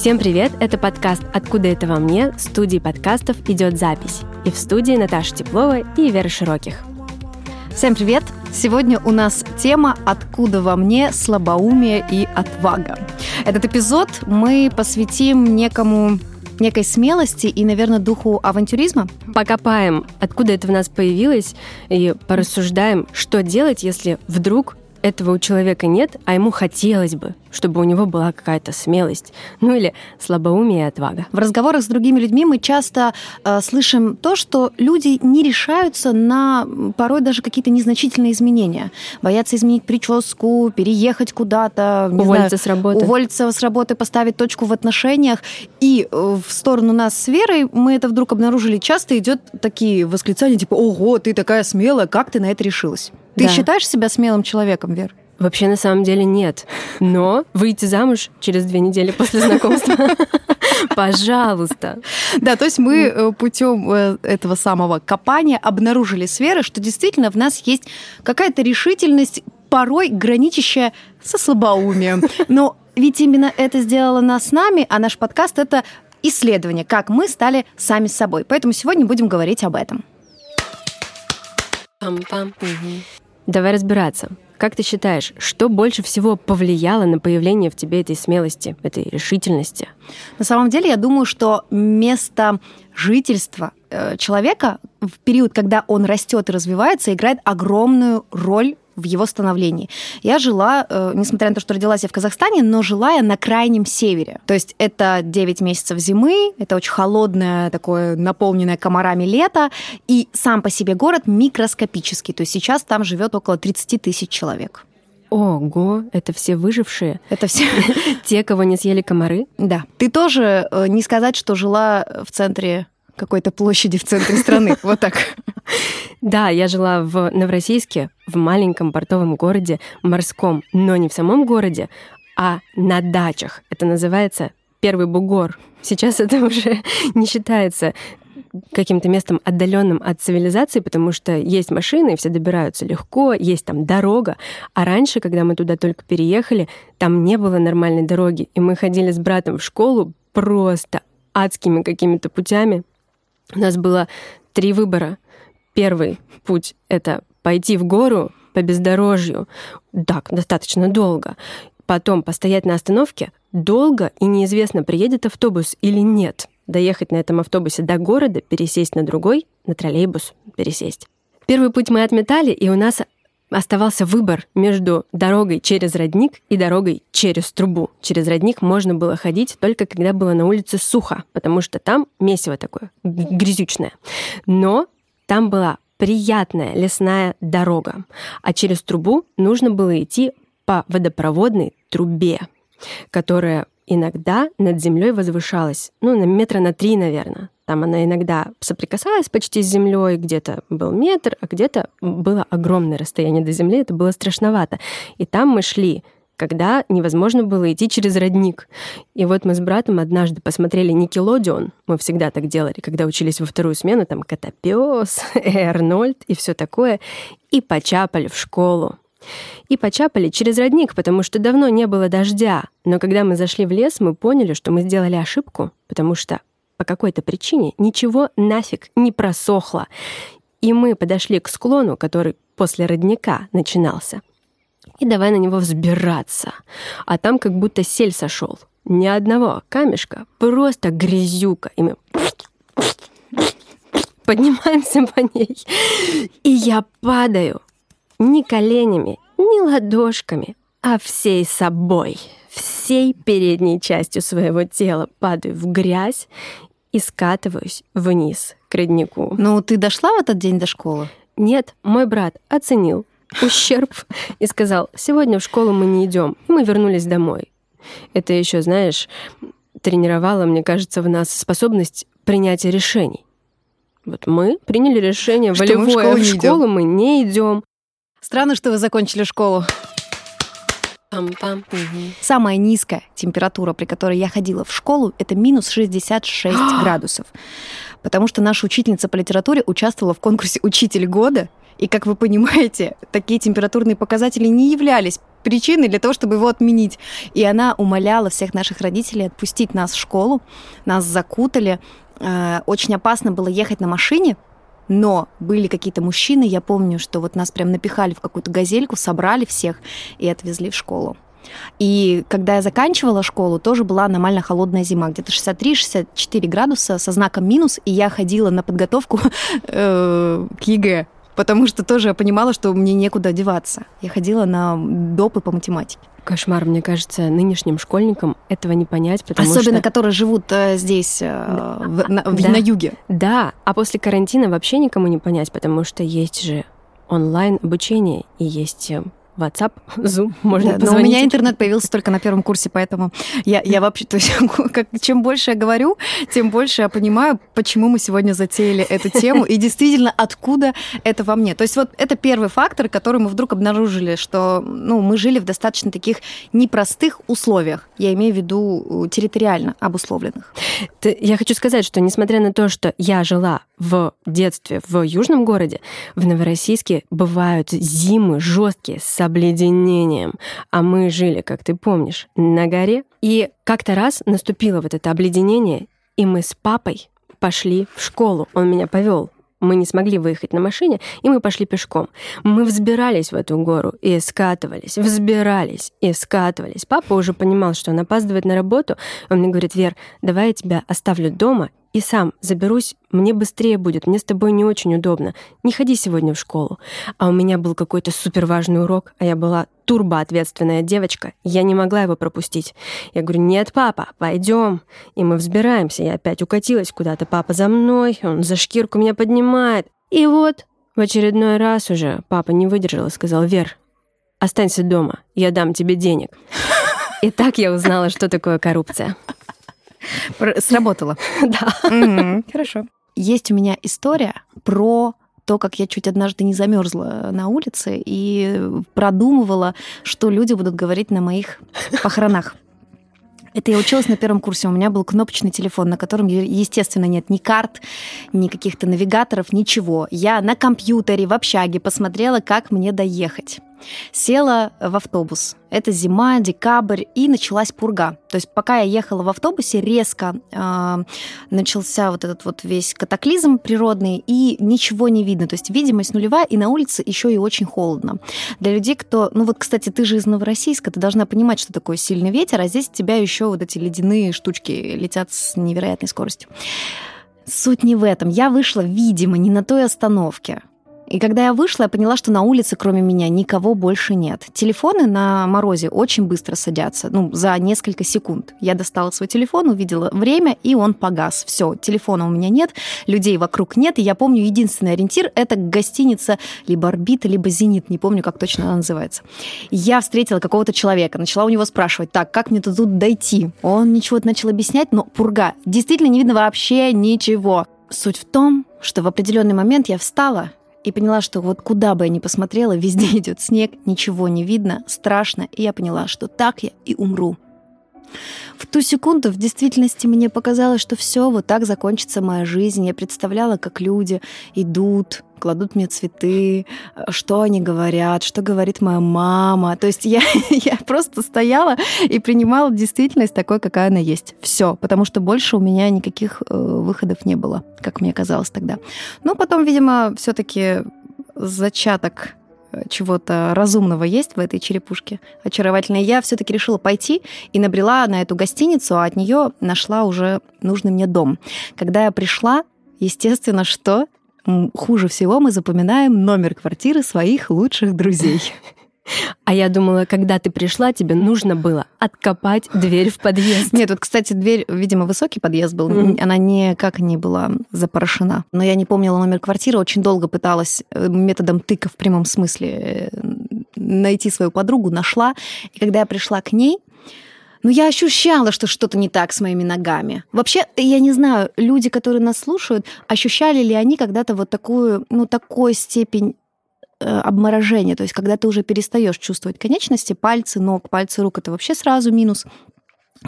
Всем привет! Это подкаст «Откуда это во мне?» студии подкастов «Идет запись». И в студии Наташа Теплова и Вера Широких. Всем привет! Сегодня у нас тема «Откуда во мне слабоумие и отвага?». Этот эпизод мы посвятим некому некой смелости и, наверное, духу авантюризма. Покопаем, откуда это в нас появилось, и порассуждаем, что делать, если вдруг этого у человека нет, а ему хотелось бы, чтобы у него была какая-то смелость, ну или слабоумие и отвага. В разговорах с другими людьми мы часто э, слышим то, что люди не решаются на порой даже какие-то незначительные изменения. Боятся изменить прическу, переехать куда-то, уволиться знаю, с работы. Уволиться с работы, поставить точку в отношениях. И э, в сторону нас с Верой мы это вдруг обнаружили. Часто идет такие восклицания типа «Ого, ты такая смелая, как ты на это решилась?» Ты да. считаешь себя смелым человеком, Вер? Вообще, на самом деле, нет. Но выйти замуж через две недели после знакомства Пожалуйста. Да, то есть мы э, путем э, этого самого копания обнаружили сферы, что действительно в нас есть какая-то решительность, порой граничащая со слабоумием. Но ведь именно это сделало нас с нами, а наш подкаст — это исследование, как мы стали сами с собой. Поэтому сегодня будем говорить об этом. Пам-пам. Угу. Давай разбираться. Как ты считаешь, что больше всего повлияло на появление в тебе этой смелости, этой решительности? На самом деле, я думаю, что место жительства э, человека в период, когда он растет и развивается, играет огромную роль в его становлении. Я жила, э, несмотря на то, что родилась я в Казахстане, но жила я на крайнем севере. То есть это 9 месяцев зимы, это очень холодное, такое наполненное комарами лето, и сам по себе город микроскопический. То есть сейчас там живет около 30 тысяч человек. Ого, это все выжившие? Это все те, кого не съели комары? Да. Ты тоже э, не сказать, что жила в центре какой-то площади в центре страны. Вот так. Да, я жила в Новороссийске, в маленьком портовом городе, морском, но не в самом городе, а на дачах. Это называется Первый Бугор. Сейчас это уже не считается каким-то местом отдаленным от цивилизации, потому что есть машины, все добираются легко, есть там дорога. А раньше, когда мы туда только переехали, там не было нормальной дороги, и мы ходили с братом в школу просто адскими какими-то путями. У нас было три выбора. Первый путь — это пойти в гору по бездорожью, так, достаточно долго. Потом постоять на остановке долго, и неизвестно, приедет автобус или нет. Доехать на этом автобусе до города, пересесть на другой, на троллейбус пересесть. Первый путь мы отметали, и у нас оставался выбор между дорогой через родник и дорогой через трубу. Через родник можно было ходить только когда было на улице сухо, потому что там месиво такое, грязючное. Но там была приятная лесная дорога, а через трубу нужно было идти по водопроводной трубе, которая иногда над землей возвышалась, ну, на метра на три, наверное. Там она иногда соприкасалась почти с землей, где-то был метр, а где-то было огромное расстояние до земли, это было страшновато. И там мы шли когда невозможно было идти через родник. И вот мы с братом однажды посмотрели Никелодион. Мы всегда так делали, когда учились во вторую смену, там Котопес, Арнольд и все такое. И почапали в школу. И почапали через родник, потому что давно не было дождя. Но когда мы зашли в лес, мы поняли, что мы сделали ошибку, потому что по какой-то причине ничего нафиг не просохло. И мы подошли к склону, который после родника начинался. И давай на него взбираться. А там как будто сель сошел. Ни одного камешка, просто грязюка. И мы поднимаемся по ней. И я падаю не коленями, не ладошками, а всей собой, всей передней частью своего тела падаю в грязь и скатываюсь вниз к роднику. Ну, ты дошла в этот день до школы? Нет, мой брат оценил ущерб и сказал, сегодня в школу мы не идем. И мы вернулись домой. Это еще, знаешь, тренировало, мне кажется, в нас способность принятия решений. Вот мы приняли решение что волевое, мы в школу, в школу мы не идем. Странно, что вы закончили школу. Пам-пам. Угу. Самая низкая температура, при которой я ходила в школу, это минус 66 градусов. Потому что наша учительница по литературе участвовала в конкурсе «Учитель года», и, как вы понимаете, такие температурные показатели не являлись причины для того, чтобы его отменить. И она умоляла всех наших родителей отпустить нас в школу. Нас закутали. Э, очень опасно было ехать на машине, но были какие-то мужчины, я помню, что вот нас прям напихали в какую-то газельку, собрали всех и отвезли в школу. И когда я заканчивала школу, тоже была аномально холодная зима, где-то 63-64 градуса со знаком минус, и я ходила на подготовку э, к ЕГЭ потому что тоже я понимала, что мне некуда деваться. Я ходила на допы по математике. Кошмар, мне кажется, нынешним школьникам этого не понять, потому Особенно, что... которые живут э, здесь, э, да. в, на, да. на юге. Да, а после карантина вообще никому не понять, потому что есть же онлайн обучение и есть э, WhatsApp, Zoom, можно да, позвонить. Но у меня интернет появился только на первом курсе, поэтому я, я вообще, то есть, как, чем больше я говорю, тем больше я понимаю, почему мы сегодня затеяли эту тему и действительно откуда это во мне. То есть вот это первый фактор, который мы вдруг обнаружили, что ну, мы жили в достаточно таких непростых условиях. Я имею в виду территориально обусловленных. Я хочу сказать, что несмотря на то, что я жила в детстве в южном городе, в Новороссийске бывают зимы жесткие с обледенением. А мы жили, как ты помнишь, на горе. И как-то раз наступило вот это обледенение, и мы с папой пошли в школу. Он меня повел мы не смогли выехать на машине, и мы пошли пешком. Мы взбирались в эту гору и скатывались, взбирались и скатывались. Папа уже понимал, что он опаздывает на работу. Он мне говорит, Вер, давай я тебя оставлю дома и сам заберусь, мне быстрее будет, мне с тобой не очень удобно. Не ходи сегодня в школу. А у меня был какой-то супер важный урок, а я была турбоответственная девочка, я не могла его пропустить. Я говорю, нет, папа, пойдем. И мы взбираемся, я опять укатилась куда-то, папа за мной, он за шкирку меня поднимает. И вот в очередной раз уже папа не выдержал и сказал, Вер, останься дома, я дам тебе денег. И так я узнала, что такое коррупция. Сработало. Да. Хорошо. Есть у меня история про то, как я чуть однажды не замерзла на улице и продумывала, что люди будут говорить на моих похоронах. Это я училась на первом курсе. У меня был кнопочный телефон, на котором, естественно, нет ни карт, ни каких-то навигаторов, ничего. Я на компьютере в общаге посмотрела, как мне доехать. Села в автобус. Это зима, декабрь, и началась пурга. То есть пока я ехала в автобусе, резко э, начался вот этот вот весь катаклизм природный, и ничего не видно. То есть видимость нулевая, и на улице еще и очень холодно. Для людей, кто... Ну вот, кстати, ты же из Новороссийска, ты должна понимать, что такое сильный ветер, а здесь тебя еще вот эти ледяные штучки летят с невероятной скоростью. Суть не в этом. Я вышла, видимо, не на той остановке. И когда я вышла, я поняла, что на улице, кроме меня, никого больше нет. Телефоны на морозе очень быстро садятся, ну, за несколько секунд. Я достала свой телефон, увидела время, и он погас. Все, телефона у меня нет, людей вокруг нет, и я помню, единственный ориентир — это гостиница либо «Орбита», либо «Зенит», не помню, как точно она называется. Я встретила какого-то человека, начала у него спрашивать, так, как мне тут дойти? Он ничего начал объяснять, но пурга. Действительно не видно вообще ничего. Суть в том, что в определенный момент я встала и поняла, что вот куда бы я ни посмотрела, везде идет снег, ничего не видно, страшно, и я поняла, что так я и умру. В ту секунду в действительности мне показалось, что все, вот так закончится моя жизнь. Я представляла, как люди идут, кладут мне цветы, что они говорят, что говорит моя мама. То есть я, я просто стояла и принимала действительность такой, какая она есть. Все, потому что больше у меня никаких э, выходов не было, как мне казалось тогда. Но потом, видимо, все-таки зачаток чего-то разумного есть в этой черепушке очаровательной, я все-таки решила пойти и набрела на эту гостиницу, а от нее нашла уже нужный мне дом. Когда я пришла, естественно, что хуже всего мы запоминаем номер квартиры своих лучших друзей. А я думала, когда ты пришла, тебе нужно было откопать дверь в подъезд. Нет, вот, кстати, дверь, видимо, высокий подъезд был, mm-hmm. она никак не была запорошена. Но я не помнила номер квартиры, очень долго пыталась э, методом тыка в прямом смысле э, найти свою подругу, нашла. И когда я пришла к ней, ну, я ощущала, что что-то не так с моими ногами. Вообще, я не знаю, люди, которые нас слушают, ощущали ли они когда-то вот такую, ну, такой степень Э, обморожение, то есть когда ты уже перестаешь чувствовать конечности, пальцы ног, пальцы рук, это вообще сразу минус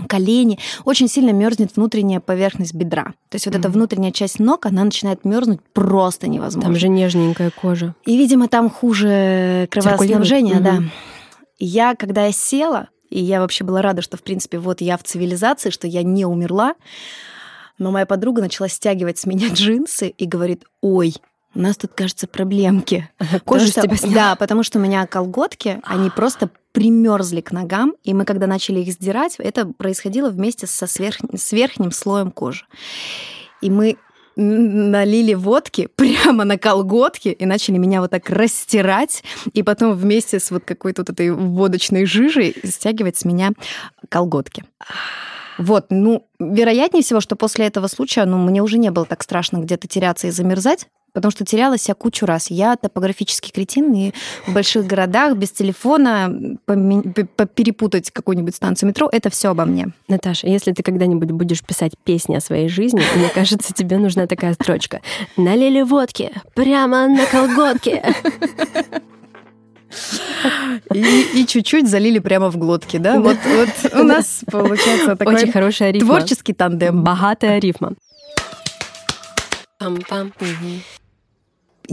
колени, очень сильно мерзнет внутренняя поверхность бедра. То есть вот mm-hmm. эта внутренняя часть ног, она начинает мерзнуть просто невозможно. Там же нежненькая кожа. И, видимо, там хуже кровоснабжение, mm-hmm. да. я, когда я села, и я вообще была рада, что, в принципе, вот я в цивилизации, что я не умерла, но моя подруга начала стягивать с меня джинсы и говорит, ой, у нас тут, кажется, проблемки. Кожа с тебя сняла. Да, потому что у меня колготки, они просто примерзли к ногам, и мы, когда начали их сдирать, это происходило вместе со сверх... с верхним слоем кожи. И мы налили водки прямо на колготки и начали меня вот так растирать, и потом вместе с вот какой-то вот этой водочной жижей стягивать с меня колготки. Вот, ну, вероятнее всего, что после этого случая, ну, мне уже не было так страшно где-то теряться и замерзать, потому что терялась я кучу раз. Я топографический кретин, и в больших городах без телефона перепутать какую-нибудь станцию метро, это все обо мне. Наташа, если ты когда-нибудь будешь писать песни о своей жизни, мне кажется, тебе нужна такая строчка. Налили водки прямо на колготки. И, и чуть-чуть залили прямо в глотки, да? Вот, вот у нас получается такой Очень хорошая рифма. творческий тандем. Богатая рифма. Пам-пам.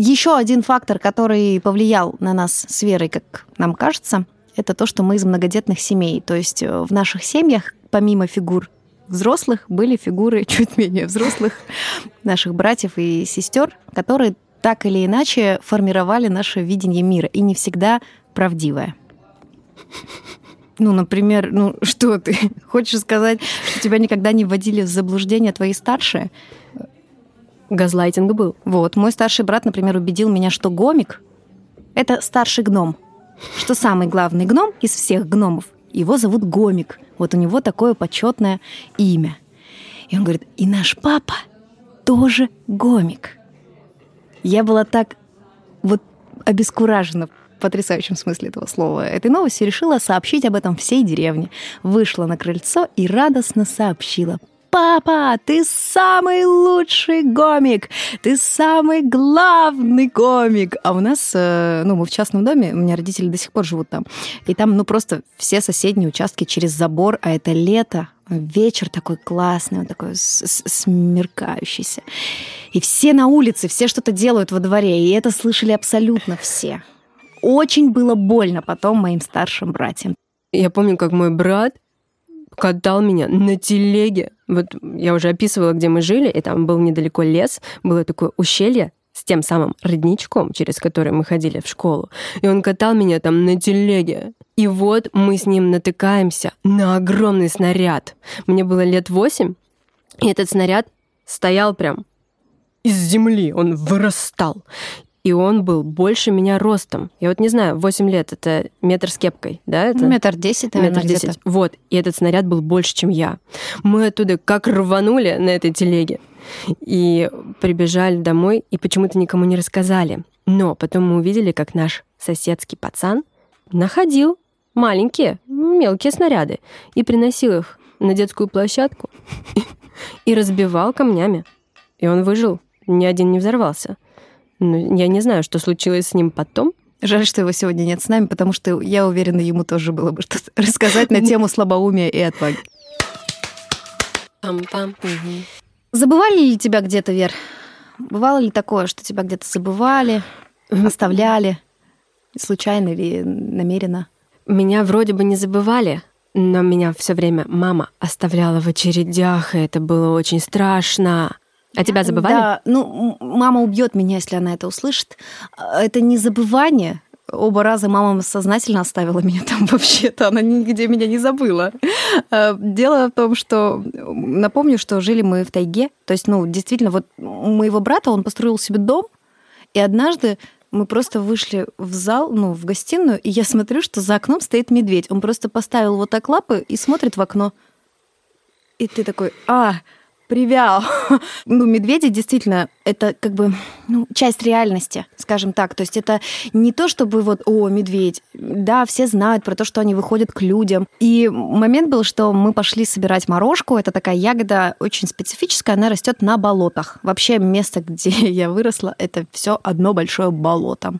Еще один фактор, который повлиял на нас с Верой, как нам кажется, это то, что мы из многодетных семей. То есть э, в наших семьях, помимо фигур взрослых, были фигуры чуть менее взрослых наших братьев и сестер, которые так или иначе формировали наше видение мира, и не всегда правдивое. Ну, например, ну что ты хочешь сказать, что тебя никогда не вводили в заблуждение твои старшие? Газлайтинг был. Вот, мой старший брат, например, убедил меня, что гомик — это старший гном. Что самый главный гном из всех гномов, его зовут Гомик. Вот у него такое почетное имя. И он говорит, и наш папа тоже гомик. Я была так вот обескуражена в потрясающем смысле этого слова этой новости, решила сообщить об этом всей деревне. Вышла на крыльцо и радостно сообщила. Папа, ты самый лучший гомик, ты самый главный гомик. А у нас, э, ну, мы в частном доме, у меня родители до сих пор живут там, и там, ну, просто все соседние участки через забор, а это лето, вечер такой классный, он такой смеркающийся. И все на улице, все что-то делают во дворе, и это слышали абсолютно все. Очень было больно потом моим старшим братьям. Я помню, как мой брат катал меня на телеге. Вот я уже описывала, где мы жили, и там был недалеко лес, было такое ущелье с тем самым родничком, через который мы ходили в школу. И он катал меня там на телеге. И вот мы с ним натыкаемся на огромный снаряд. Мне было лет восемь, и этот снаряд стоял прям из земли, он вырастал. И он был больше меня ростом. Я вот не знаю, 8 лет это метр с кепкой, да? Это? Метр десять, наверное, Метр десять. Вот. И этот снаряд был больше, чем я. Мы оттуда как рванули на этой телеге. И прибежали домой, и почему-то никому не рассказали. Но потом мы увидели, как наш соседский пацан находил маленькие, мелкие снаряды и приносил их на детскую площадку и разбивал камнями. И он выжил. Ни один не взорвался. Ну, я не знаю, что случилось с ним потом, Жаль, что его сегодня нет с нами, потому что я уверена, ему тоже было бы что-то рассказать на тему слабоумия и отваги. Пам-пам. Забывали ли тебя где-то, Вер? Бывало ли такое, что тебя где-то забывали, оставляли? Случайно или намеренно? Меня вроде бы не забывали, но меня все время мама оставляла в очередях, и это было очень страшно. А тебя забывали? Да, ну, мама убьет меня, если она это услышит. Это не забывание. Оба раза мама сознательно оставила меня там вообще-то, она нигде меня не забыла. А, Дело в том, что напомню, что жили мы в тайге. То есть, ну, действительно, вот у моего брата, он построил себе дом, и однажды мы просто вышли в зал, ну, в гостиную, и я смотрю, что за окном стоит медведь. Он просто поставил вот так лапы и смотрит в окно. И ты такой, а, привял. Ну, медведи действительно, это как бы ну, часть реальности, скажем так. То есть это не то, чтобы вот, о, медведь. Да, все знают про то, что они выходят к людям. И момент был, что мы пошли собирать морожку. Это такая ягода очень специфическая, она растет на болотах. Вообще место, где я выросла, это все одно большое болото.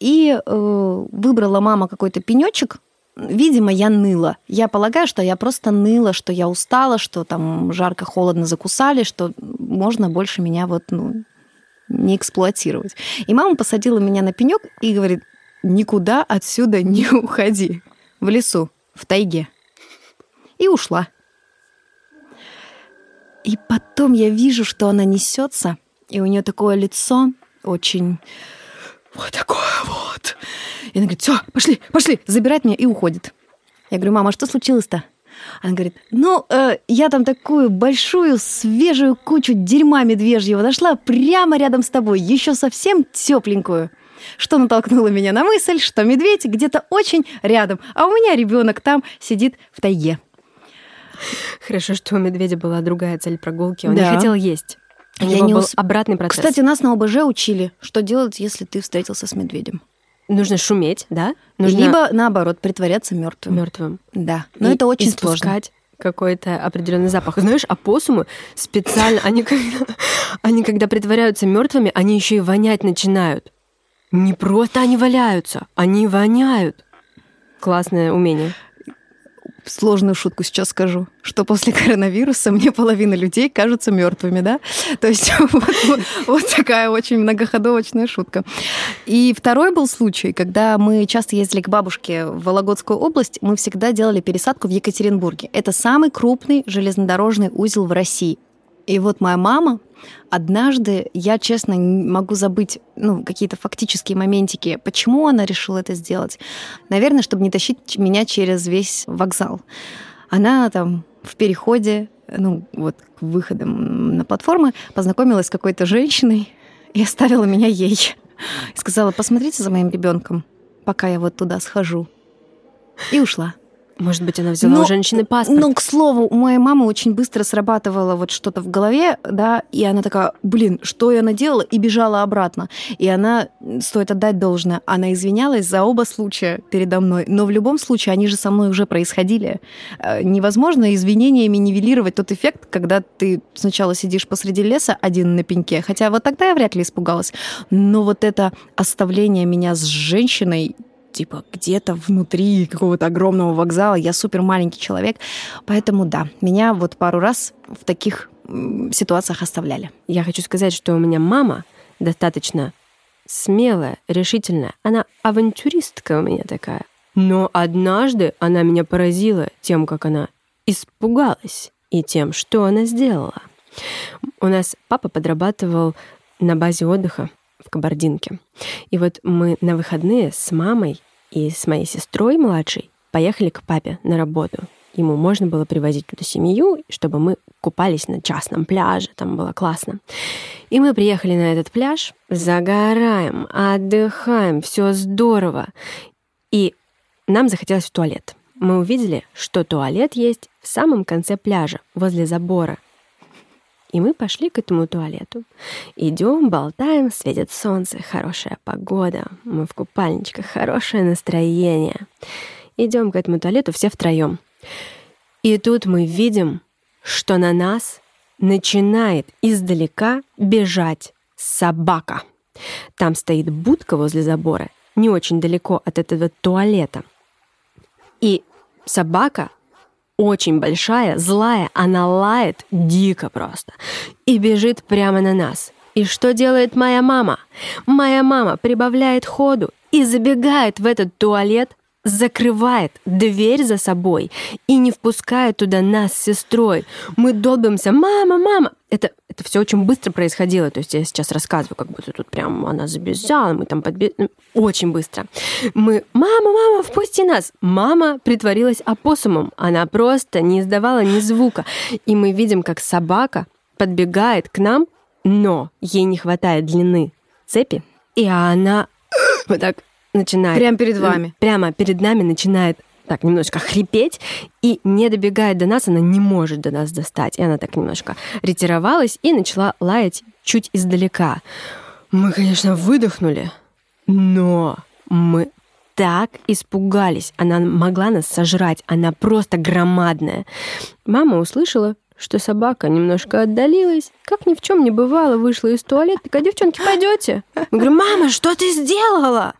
И э, выбрала мама какой-то пенечек, Видимо, я ныла. Я полагаю, что я просто ныла, что я устала, что там жарко, холодно закусали, что можно больше меня вот, ну, не эксплуатировать. И мама посадила меня на пенек и говорит, никуда отсюда не уходи. в лесу, в тайге. И ушла. И потом я вижу, что она несется, и у нее такое лицо очень вот такое вот. И она говорит, все, пошли, пошли, забирает меня и уходит. Я говорю, мама, а что случилось-то? Она говорит, ну, э, я там такую большую, свежую кучу дерьма медвежьего нашла прямо рядом с тобой, еще совсем тепленькую. Что натолкнуло меня на мысль, что медведь где-то очень рядом, а у меня ребенок там сидит в тайге. Хорошо, что у медведя была другая цель прогулки. Он да. не хотел есть. Я не был ус... обратный процесс. Кстати, нас на ОБЖ учили, что делать, если ты встретился с медведем. Нужно шуметь, да? Нужно... Либо наоборот притворяться мертвым. Мертвым. Да. Но И это очень сложно какой-то определенный запах. Знаешь, опоссумы специально, они когда, они когда притворяются мертвыми, они еще и вонять начинают. Не просто они валяются, они воняют. Классное умение сложную шутку сейчас скажу, что после коронавируса мне половина людей кажутся мертвыми, да? То есть вот, вот, такая очень многоходовочная шутка. И второй был случай, когда мы часто ездили к бабушке в Вологодскую область, мы всегда делали пересадку в Екатеринбурге. Это самый крупный железнодорожный узел в России. И вот моя мама однажды, я честно не могу забыть ну, какие-то фактические моментики, почему она решила это сделать. Наверное, чтобы не тащить меня через весь вокзал. Она там в переходе, ну, вот к выходам на платформы, познакомилась с какой-то женщиной и оставила меня ей. И сказала, посмотрите за моим ребенком, пока я вот туда схожу. И ушла. Может быть, она взяла но, у женщины паспорт. Ну, к слову, у моей мамы очень быстро срабатывало вот что-то в голове, да, и она такая, блин, что я наделала, и бежала обратно. И она, стоит отдать должное, она извинялась за оба случая передо мной, но в любом случае они же со мной уже происходили. Э, невозможно извинениями нивелировать тот эффект, когда ты сначала сидишь посреди леса один на пеньке, хотя вот тогда я вряд ли испугалась, но вот это оставление меня с женщиной типа где-то внутри какого-то огромного вокзала. Я супер маленький человек. Поэтому да, меня вот пару раз в таких ситуациях оставляли. Я хочу сказать, что у меня мама достаточно смелая, решительная. Она авантюристка у меня такая. Но однажды она меня поразила тем, как она испугалась и тем, что она сделала. У нас папа подрабатывал на базе отдыха в Кабардинке. И вот мы на выходные с мамой и с моей сестрой младшей поехали к папе на работу. Ему можно было привозить туда семью, чтобы мы купались на частном пляже. Там было классно. И мы приехали на этот пляж, загораем, отдыхаем, все здорово. И нам захотелось в туалет. Мы увидели, что туалет есть в самом конце пляжа, возле забора. И мы пошли к этому туалету. Идем, болтаем, светит солнце, хорошая погода. Мы в купальничках, хорошее настроение. Идем к этому туалету все втроем. И тут мы видим, что на нас начинает издалека бежать собака. Там стоит будка возле забора, не очень далеко от этого туалета. И собака очень большая, злая, она лает дико просто и бежит прямо на нас. И что делает моя мама? Моя мама прибавляет ходу и забегает в этот туалет, закрывает дверь за собой и не впускает туда нас с сестрой. Мы долбимся, мама, мама. Это, это все очень быстро происходило. То есть я сейчас рассказываю, как будто тут прям она забежала, мы там подбежали. Ну, очень быстро. Мы, мама, мама, впусти нас. Мама притворилась опоссумом. Она просто не издавала ни звука. И мы видим, как собака подбегает к нам, но ей не хватает длины цепи, и она вот так начинает... Прямо перед вами. Прямо перед нами начинает так немножко хрипеть, и не добегает до нас, она не может до нас достать. И она так немножко ретировалась и начала лаять чуть издалека. Мы, конечно, выдохнули, но мы так испугались. Она могла нас сожрать. Она просто громадная. Мама услышала, что собака немножко отдалилась, как ни в чем не бывало, вышла из туалета. Такая, девчонки, пойдете? Я говорю, мама, что ты сделала?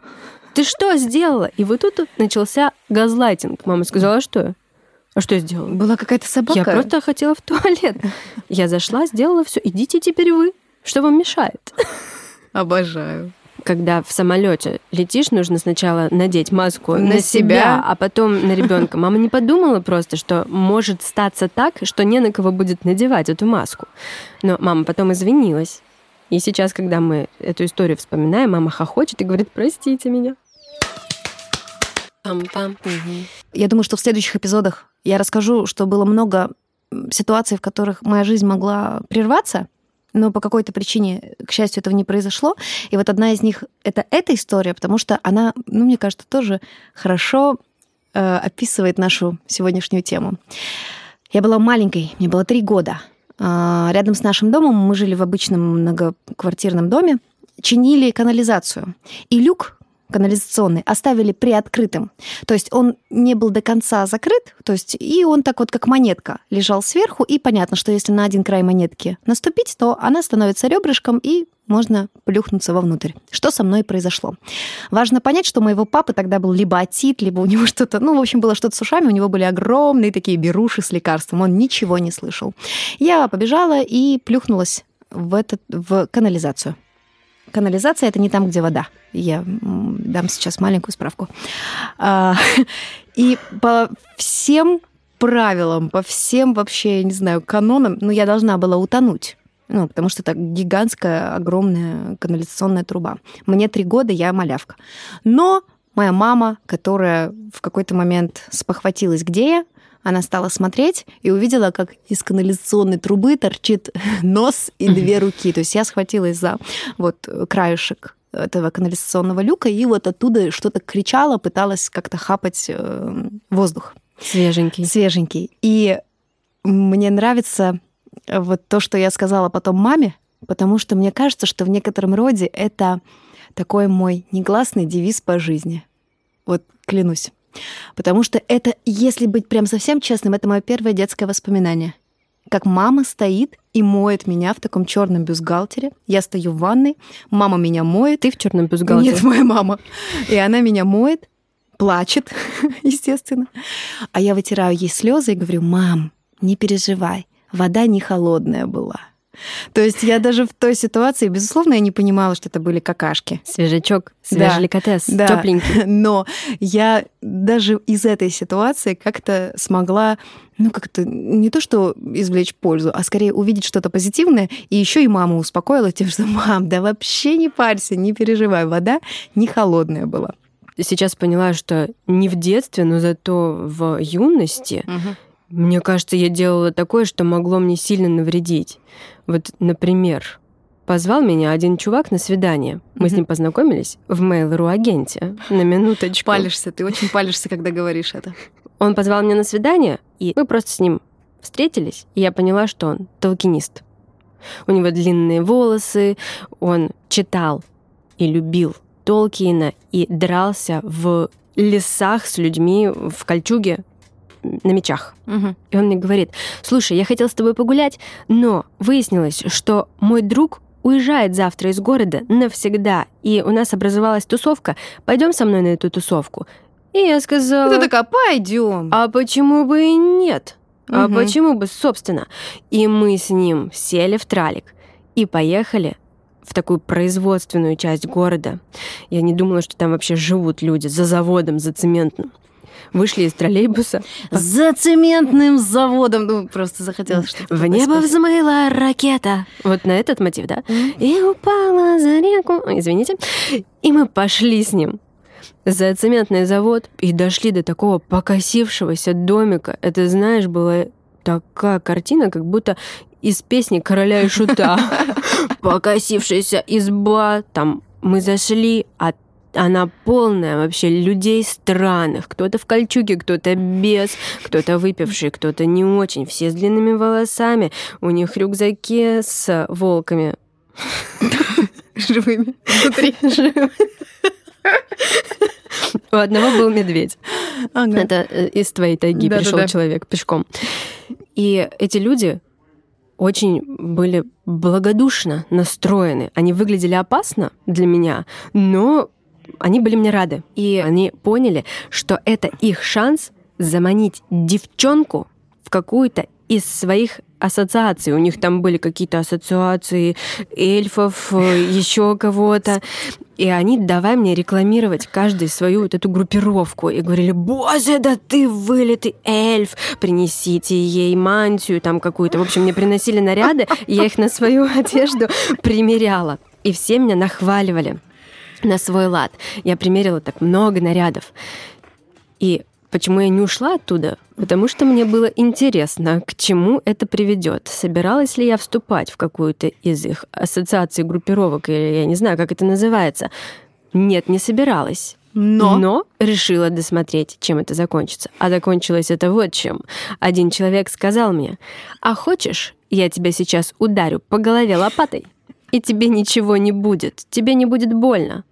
Ты что сделала? И вот тут начался газлайтинг. Мама сказала, «А что? А что я сделала? Была какая-то собака? Я просто хотела в туалет. Я зашла, сделала все. Идите теперь вы. Что вам мешает? Обожаю. когда в самолете летишь, нужно сначала надеть маску на, На себя, себя. а потом на ребенка. Мама не подумала просто, что может статься так, что не на кого будет надевать эту маску. Но мама потом извинилась. И сейчас, когда мы эту историю вспоминаем, мама хохочет и говорит, простите меня. Пам-пам. Я думаю, что в следующих эпизодах я расскажу, что было много ситуаций, в которых моя жизнь могла прерваться, но по какой-то причине, к счастью, этого не произошло. И вот одна из них — это эта история, потому что она, ну, мне кажется, тоже хорошо э, описывает нашу сегодняшнюю тему. Я была маленькой, мне было три года. А, Рядом с нашим домом мы жили в обычном многоквартирном доме, чинили канализацию. И люк канализационный оставили приоткрытым. То есть он не был до конца закрыт, то есть и он так вот как монетка лежал сверху, и понятно, что если на один край монетки наступить, то она становится ребрышком, и можно плюхнуться вовнутрь. Что со мной произошло? Важно понять, что у моего папы тогда был либо отит, либо у него что-то, ну, в общем, было что-то с ушами, у него были огромные такие беруши с лекарством, он ничего не слышал. Я побежала и плюхнулась в, этот, в канализацию. Канализация это не там, где вода. Я дам сейчас маленькую справку. А, И по всем правилам, по всем вообще, я не знаю, канонам, ну, я должна была утонуть. Ну, потому что это гигантская, огромная канализационная труба. Мне три года, я малявка. Но моя мама, которая в какой-то момент спохватилась, где я, она стала смотреть и увидела, как из канализационной трубы торчит нос и две руки. То есть я схватилась за вот краешек этого канализационного люка и вот оттуда что-то кричала, пыталась как-то хапать э, воздух Свеженький. свеженький. И мне нравится вот то, что я сказала потом маме, потому что мне кажется, что в некотором роде это такой мой негласный девиз по жизни. Вот клянусь. Потому что это, если быть прям совсем честным, это мое первое детское воспоминание. Как мама стоит и моет меня в таком черном бюстгальтере. Я стою в ванной, мама меня моет. Ты в черном бюстгальтере? Нет, моя мама. И она меня моет, плачет, естественно. А я вытираю ей слезы и говорю, мам, не переживай, вода не холодная была. То есть я даже в той ситуации, безусловно, я не понимала, что это были какашки. Свежачок, свежеликотес, да. тепленький. Но я даже из этой ситуации как-то смогла, ну, как-то не то что извлечь пользу, а скорее увидеть что-то позитивное. И еще и маму успокоила тем, что мам, да вообще не парься, не переживай, вода не холодная была. Сейчас поняла, что не в детстве, но зато в юности Мне кажется, я делала такое, что могло мне сильно навредить. Вот, например, позвал меня один чувак на свидание. Мы с Мгм. ним познакомились в Mail.ru агенте. На минуточку. Палишься, ты очень палишься, когда говоришь это. Он позвал меня на свидание, и мы просто с ним встретились, и я поняла, что он толкинист. У него длинные волосы, он читал и любил Толкиена и дрался в лесах с людьми в кольчуге на мечах. И он мне говорит, слушай, я хотел с тобой погулять, но выяснилось, что мой друг уезжает завтра из города навсегда, и у нас образовалась тусовка, пойдем со мной на эту тусовку. И я сказала... Ты такая, пойдем. А почему бы и нет? А Мгм. почему бы, собственно? И мы с ним сели в тралик и поехали в такую производственную часть города. Я не думала, что там вообще живут люди за заводом, за цементным. Вышли из троллейбуса. За цементным заводом. Ну, просто захотелось что-то В небо сказать. взмыла ракета. Вот на этот мотив, да? И упала за реку. Извините. И мы пошли с ним за цементный завод и дошли до такого покосившегося домика. Это, знаешь, была такая картина, как будто из песни «Короля и шута». Покосившаяся изба. Там мы зашли, а она полная вообще людей странных. Кто-то в кольчуге, кто-то без, кто-то выпивший, кто-то не очень. Все с длинными волосами. У них рюкзаки с волками. живыми внутри. У одного был медведь. Ага. Это э, из твоей тайги пришел человек пешком. И эти люди очень были благодушно настроены. Они выглядели опасно для меня, но они были мне рады. И они поняли, что это их шанс заманить девчонку в какую-то из своих ассоциации. У них там были какие-то ассоциации эльфов, э, еще кого-то. И они давай мне рекламировать каждый свою вот эту группировку. И говорили, боже, да ты вылитый эльф, принесите ей мантию там какую-то. В общем, мне приносили наряды, я их на свою одежду примеряла. И все меня нахваливали на свой лад. Я примерила так много нарядов. И Почему я не ушла оттуда? Потому что мне было интересно, к чему это приведет. Собиралась ли я вступать в какую-то из их ассоциаций группировок, или я не знаю, как это называется. Нет, не собиралась. Но? Но решила досмотреть, чем это закончится. А закончилось это вот чем. Один человек сказал мне, а хочешь, я тебя сейчас ударю по голове лопатой, и тебе ничего не будет, тебе не будет больно.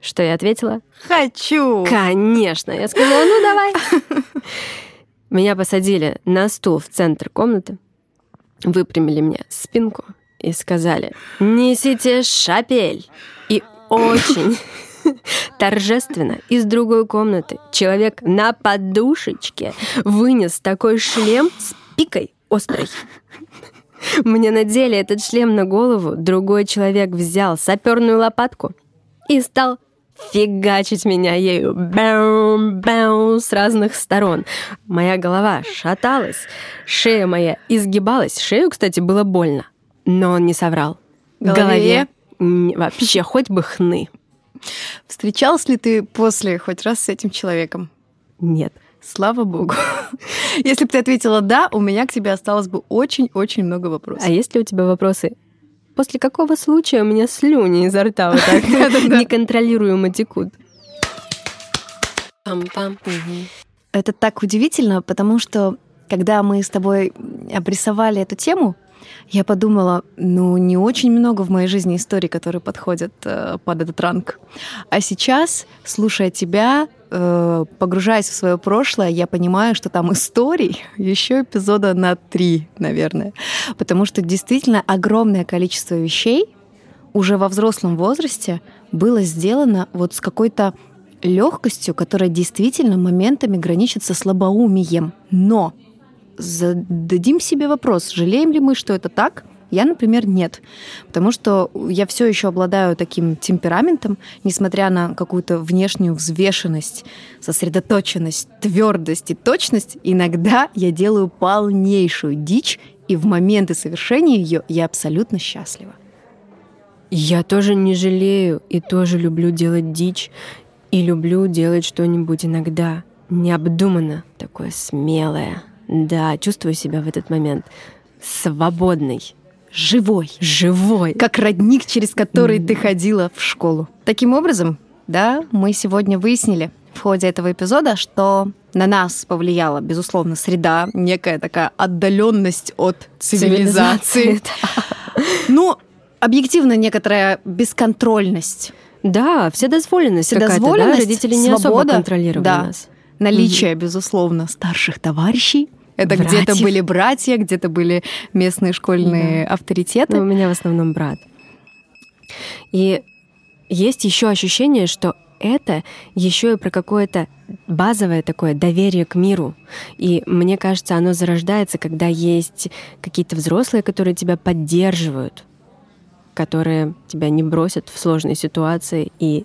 Что я ответила? Хочу! Конечно! Я сказала, ну давай. Меня посадили на стул в центр комнаты, выпрямили мне спинку и сказали, несите шапель. И очень торжественно из другой комнаты человек на подушечке вынес такой шлем с пикой острой. Мне надели этот шлем на голову, другой человек взял саперную лопатку и стал фигачить меня ею бэум, с разных сторон. Моя голова шаталась, шея моя изгибалась. Шею, кстати, было больно, но он не соврал. Голове? Голове вообще хоть бы хны. Встречался ли ты после хоть раз с этим человеком? Нет. Слава богу. Если бы ты ответила «да», у меня к тебе осталось бы очень-очень много вопросов. А есть ли у тебя вопросы после какого случая у меня слюни изо рта вот так неконтролируемо текут. Это так удивительно, потому что когда мы с тобой обрисовали эту тему, я подумала, ну, не очень много в моей жизни историй, которые подходят э, под этот ранг. А сейчас, слушая тебя, э, погружаясь в свое прошлое, я понимаю, что там историй еще эпизода на три, наверное. Потому что действительно огромное количество вещей уже во взрослом возрасте было сделано вот с какой-то легкостью, которая действительно моментами граничит со слабоумием. Но зададим себе вопрос, жалеем ли мы, что это так? Я, например, нет. Потому что я все еще обладаю таким темпераментом, несмотря на какую-то внешнюю взвешенность, сосредоточенность, твердость и точность, иногда я делаю полнейшую дичь, и в моменты совершения ее я абсолютно счастлива. Я тоже не жалею и тоже люблю делать дичь, и люблю делать что-нибудь иногда необдуманно, такое смелое. Да, чувствую себя в этот момент свободной, живой, живой, как родник, через который ты ходила в школу. Таким образом, да, мы сегодня выяснили в ходе этого эпизода, что на нас повлияла, безусловно, среда, некая такая отдаленность от цивилизации. Ну, объективно некоторая бесконтрольность. Да, вседозволенность, вседозволенность да? родители не свобода, особо контролировали да. нас. Наличие, угу. безусловно, старших товарищей, это где-то были братья, где-то были местные школьные да. авторитеты. Но у меня в основном брат. И есть еще ощущение, что это еще и про какое-то базовое такое доверие к миру. И мне кажется, оно зарождается, когда есть какие-то взрослые, которые тебя поддерживают, которые тебя не бросят в сложные ситуации, и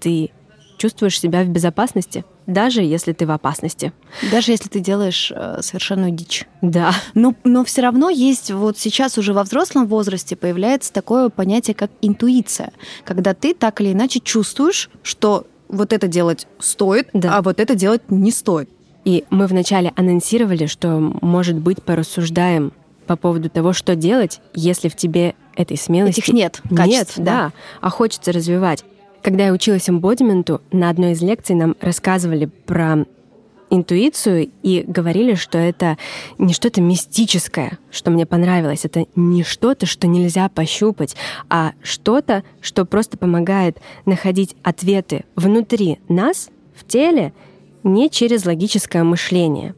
ты чувствуешь себя в безопасности, даже если ты в опасности. Даже если ты делаешь э, совершенную дичь. Да. Но, но все равно есть вот сейчас уже во взрослом возрасте появляется такое понятие, как интуиция, когда ты так или иначе чувствуешь, что вот это делать стоит, да. а вот это делать не стоит. И мы вначале анонсировали, что, может быть, порассуждаем по поводу того, что делать, если в тебе этой смелости... Этих нет, качеств, нет, да. да, а хочется развивать. Когда я училась эмбодименту, на одной из лекций нам рассказывали про интуицию и говорили, что это не что-то мистическое, что мне понравилось. Это не что-то, что нельзя пощупать, а что-то, что просто помогает находить ответы внутри нас, в теле, не через логическое мышление.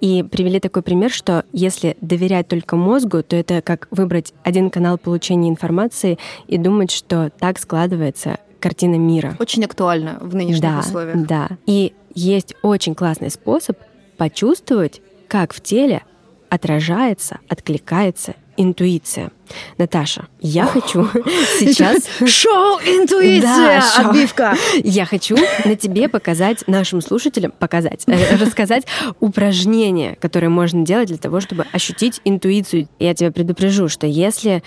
И привели такой пример, что если доверять только мозгу, то это как выбрать один канал получения информации и думать, что так складывается картина мира. Очень актуально в нынешних да, условиях. Да. И есть очень классный способ почувствовать, как в теле отражается, откликается интуиция. Наташа, я хочу сейчас... Шоу «Интуиция» Да, отбивка! Я хочу на тебе показать нашим слушателям, показать, э, рассказать упражнения, которые можно делать для того, чтобы ощутить интуицию. Я тебя предупрежу, что если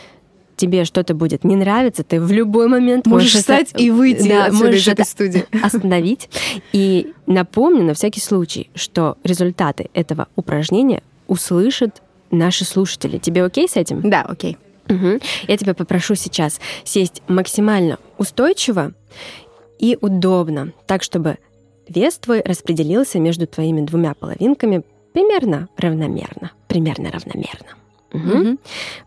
тебе что-то будет не нравиться, ты в любой момент Можешь можешь встать это- и выйти да, отсюда можешь из этой это студии. остановить. И напомню на всякий случай, что результаты этого упражнения услышат наши слушатели. Тебе окей с этим? Да, окей. Мгм. Я тебя попрошу сейчас сесть максимально устойчиво и удобно, так чтобы вес твой распределился между твоими двумя половинками примерно равномерно. Примерно равномерно. Мгм.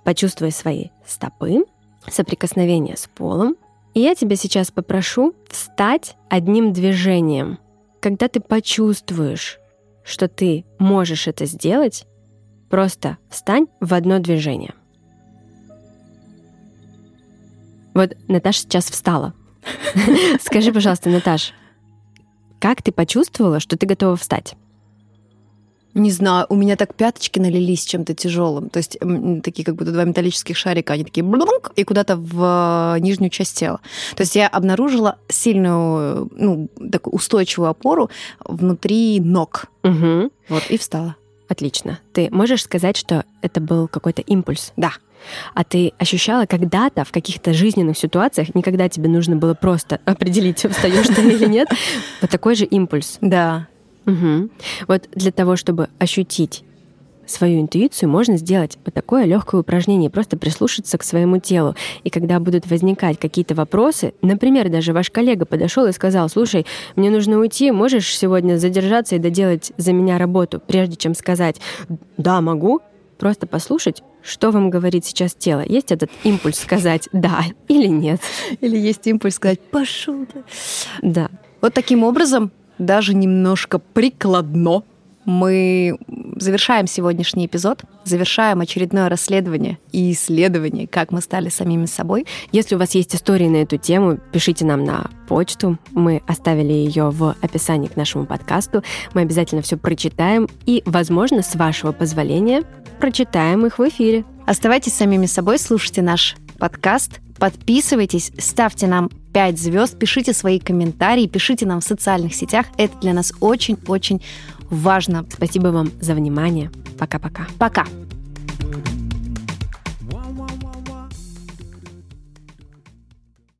Почувствуй свои стопы, соприкосновение с полом. И я тебя сейчас попрошу встать одним движением. Когда ты почувствуешь, что ты можешь это сделать, просто встань в одно движение. Вот Наташа сейчас встала. Скажи, пожалуйста, Наташ, как ты почувствовала, что ты готова встать? Не знаю, у меня так пяточки налились чем-то тяжелым. То есть такие как будто два металлических шарика, они такие блунк, и куда-то в э, нижнюю часть тела. То есть я обнаружила сильную, ну, такую устойчивую опору внутри ног. Угу. Вот, и встала. Отлично. Ты можешь сказать, что это был какой-то импульс? Да. А ты ощущала когда-то в каких-то жизненных ситуациях, никогда тебе нужно было просто определить, встаешь ты или нет, вот такой же импульс. Да. Мгм. Вот для того, чтобы ощутить свою интуицию, можно сделать вот такое легкое упражнение, просто прислушаться к своему телу. И когда будут возникать какие-то вопросы, например, даже ваш коллега подошел и сказал, слушай, мне нужно уйти, можешь сегодня задержаться и доделать за меня работу, прежде чем сказать, да, могу, просто послушать, что вам говорит сейчас тело. Есть этот импульс сказать да или нет. Или есть импульс сказать «пошел ты». Да. Вот таким образом, даже немножко прикладно, мы завершаем сегодняшний эпизод, завершаем очередное расследование и исследование, как мы стали самими собой. Если у вас есть истории на эту тему, пишите нам на почту. Мы оставили ее в описании к нашему подкасту. Мы обязательно все прочитаем и, возможно, с вашего позволения, прочитаем их в эфире. Оставайтесь самими собой, слушайте наш подкаст, подписывайтесь, ставьте нам 5 звезд, пишите свои комментарии, пишите нам в социальных сетях. Это для нас очень-очень важно. Спасибо вам за внимание. Пока-пока. Пока!